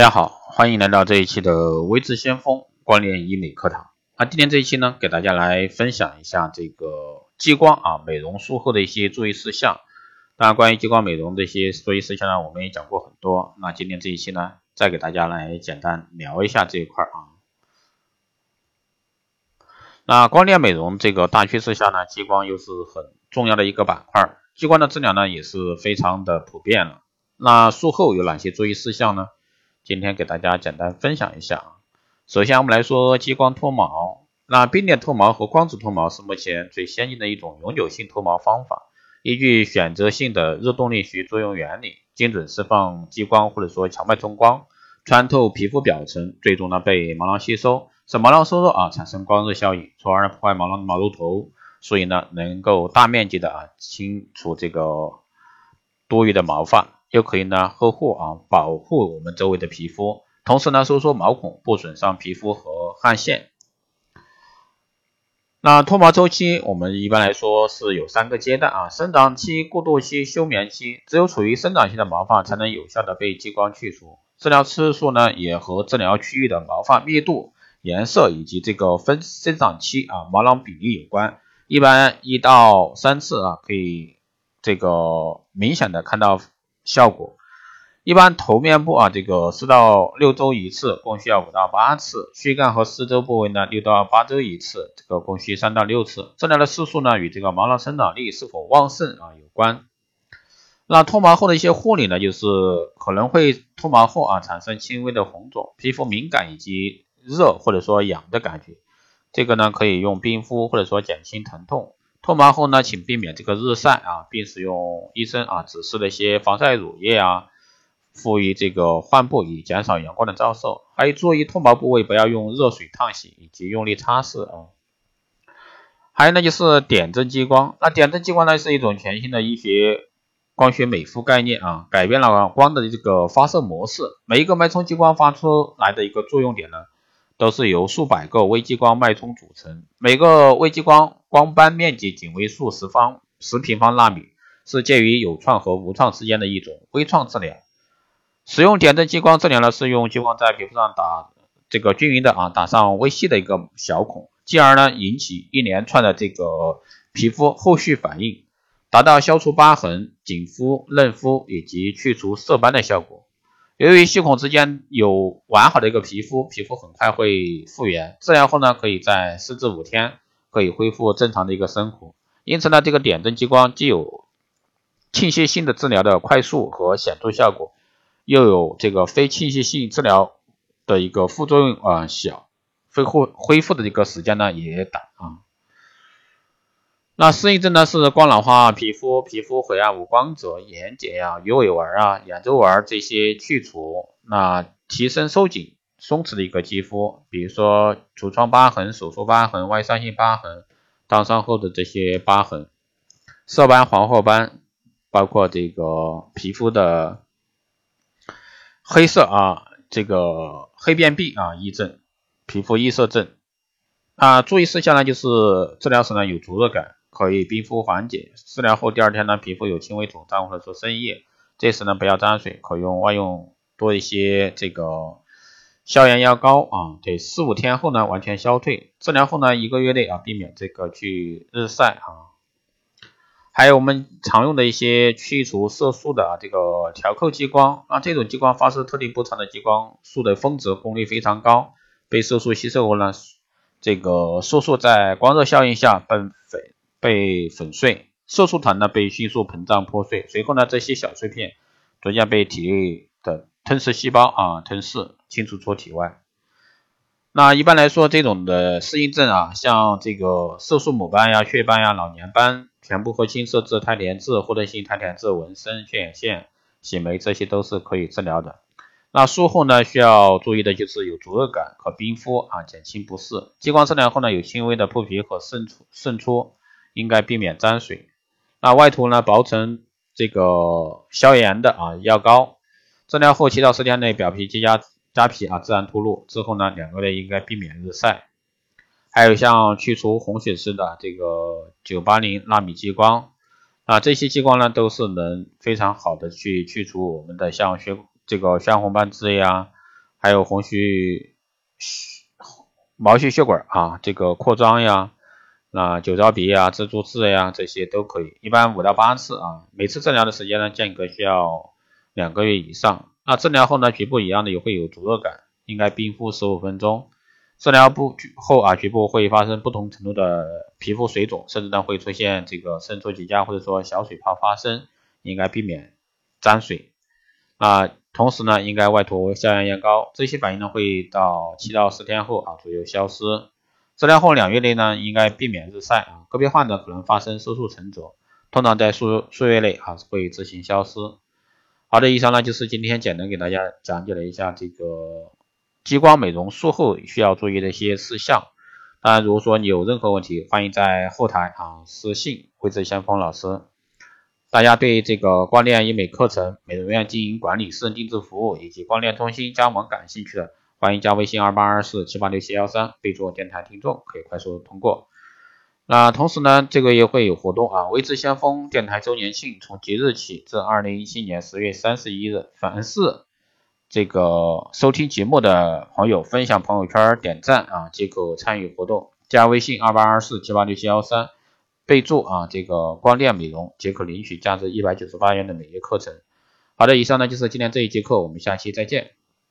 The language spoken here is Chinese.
大家好，欢迎来到这一期的微智先锋光电医美课堂。那今天这一期呢，给大家来分享一下这个激光啊美容术后的一些注意事项。当然，关于激光美容的一些注意事项呢，我们也讲过很多。那今天这一期呢，再给大家来简单聊一下这一块啊。那光电美容这个大趋势下呢，激光又是很重要的一个板块，激光的治疗呢也是非常的普遍了。那术后有哪些注意事项呢？今天给大家简单分享一下啊。首先我们来说激光脱毛。那冰点脱毛和光子脱毛是目前最先进的一种永久性脱毛方法。依据选择性的热动力学作用原理，精准释放激光或者说强脉冲光，穿透皮肤表层，最终呢被毛囊吸收，使毛囊收缩啊，产生光热效应，从而破坏毛囊的毛露头，所以呢能够大面积的啊清除这个多余的毛发。又可以呢呵护啊保护我们周围的皮肤，同时呢收缩毛孔，不损伤皮肤和汗腺。那脱毛周期我们一般来说是有三个阶段啊：生长期、过渡期、休眠期。只有处于生长期的毛发才能有效的被激光去除。治疗次数呢也和治疗区域的毛发密度、颜色以及这个分生长期啊毛囊比例有关。一般一到三次啊可以这个明显的看到。效果一般头面部啊，这个四到六周一次，共需要五到八次；躯干和四周部位呢，六到八周一次，这个共需三到六次。治疗的次数呢，与这个毛囊生长力是否旺盛啊有关。那脱毛后的一些护理呢，就是可能会脱毛后啊产生轻微的红肿、皮肤敏感以及热或者说痒的感觉，这个呢可以用冰敷或者说减轻疼痛。脱毛后呢，请避免这个日晒啊，并使用医生啊指示的一些防晒乳液啊，敷于这个患部，以减少阳光的照射。还有注意脱毛部位不要用热水烫洗，以及用力擦拭啊。还有呢，就是点阵激光。那点阵激光呢，是一种全新的医学光学美肤概念啊，改变了光的这个发射模式。每一个脉冲激光发出来的一个作用点呢。都是由数百个微激光脉冲组成，每个微激光光斑面积仅为数十方十平方纳米，是介于有创和无创之间的一种微创治疗。使用点阵激光治疗呢，是用激光在皮肤上打这个均匀的啊打上微细的一个小孔，进而呢引起一连串的这个皮肤后续反应，达到消除疤痕、紧肤、嫩肤以及去除色斑的效果。由于细孔之间有完好的一个皮肤，皮肤很快会复原。治疗后呢，可以在四至五天可以恢复正常的一个生活。因此呢，这个点阵激光既有侵袭性的治疗的快速和显著效果，又有这个非侵袭性治疗的一个副作用啊小，恢复恢复的这个时间呢也短啊。那适应症呢是光老化皮肤、皮肤晦暗、无光泽、眼睑呀、鱼尾纹啊、眼周纹这些去除，那提升收紧、松弛的一个肌肤，比如说痤疮疤痕、手术疤痕、外伤性疤痕、烫伤后的这些疤痕、色斑、黄褐斑，包括这个皮肤的黑色啊，这个黑变病啊，异症、皮肤异色症啊，注意事项呢就是治疗时呢有灼热感。可以冰敷缓解，治疗后第二天呢，皮肤有轻微肿胀或者说渗液，这时呢不要沾水，可用外用多一些这个消炎药膏啊，得四五天后呢完全消退。治疗后呢一个月内啊避免这个去日晒啊，还有我们常用的一些去除色素的啊这个调扣激光啊，这种激光发射特定波长的激光束的峰值功率非常高，被色素吸收后呢，这个色素在光热效应下被粉。被粉碎，色素团呢被迅速膨胀破碎，随后呢这些小碎片逐渐被体内的吞噬细胞啊吞噬清除出体外。那一般来说，这种的适应症啊，像这个色素母斑呀、雀斑呀、老年斑、全部核心色质胎田痣、获得性胎田痣、纹身、血眼线、洗眉，这些都是可以治疗的。那术后呢需要注意的就是有灼热感，和冰敷啊减轻不适。激光治疗后呢有轻微的破皮和渗出渗出。应该避免沾水。那外涂呢，薄层这个消炎的啊药膏。治疗后七到十天内表皮结痂痂皮啊自然脱落。之后呢，两个月应该避免日晒。还有像去除红血丝的这个九八零纳米激光啊，这些激光呢都是能非常好的去去除我们的像血这个血红斑痣呀、还有红须毛细血管啊，这个扩张呀，那酒糟鼻呀、蜘蛛痣呀这些都可以，一般五到八次啊，每次治疗的时间呢间隔需要两个月以上。那治疗后呢，局部一样的也会有灼热感，应该冰敷十五分钟。治疗不后啊，局部会发生不同程度的皮肤水肿，甚至呢会出现这个渗出结痂或者说小水泡发生，应该避免沾水。啊，同时呢，应该外涂消炎药膏，这些反应呢会到七到十天后啊左右消失。治疗后两月内呢，应该避免日晒啊，个别患者可能发生色素沉着，通常在数数月内啊会自行消失。好的，以上呢就是今天简单给大家讲解了一下这个。激光美容术后需要注意的一些事项。当然，如果说你有任何问题，欢迎在后台啊私信慧智先锋老师。大家对这个光电医美课程、美容院经营管理、私人定制服务以及光电中心加盟感兴趣的，欢迎加微信二八二四七八六七幺三，备注电台听众，可以快速通过。那同时呢，这个月会有活动啊，微智先锋电台周年庆，从即日起至二零一七年十月三十一日，凡是这个收听节目的朋友，分享朋友圈、点赞啊，即可参与活动。加微信二八二四七八六七幺三，备注啊，这个光电美容，即可领取价值一百九十八元的美业课程。好的，以上呢就是今天这一节课，我们下期再见。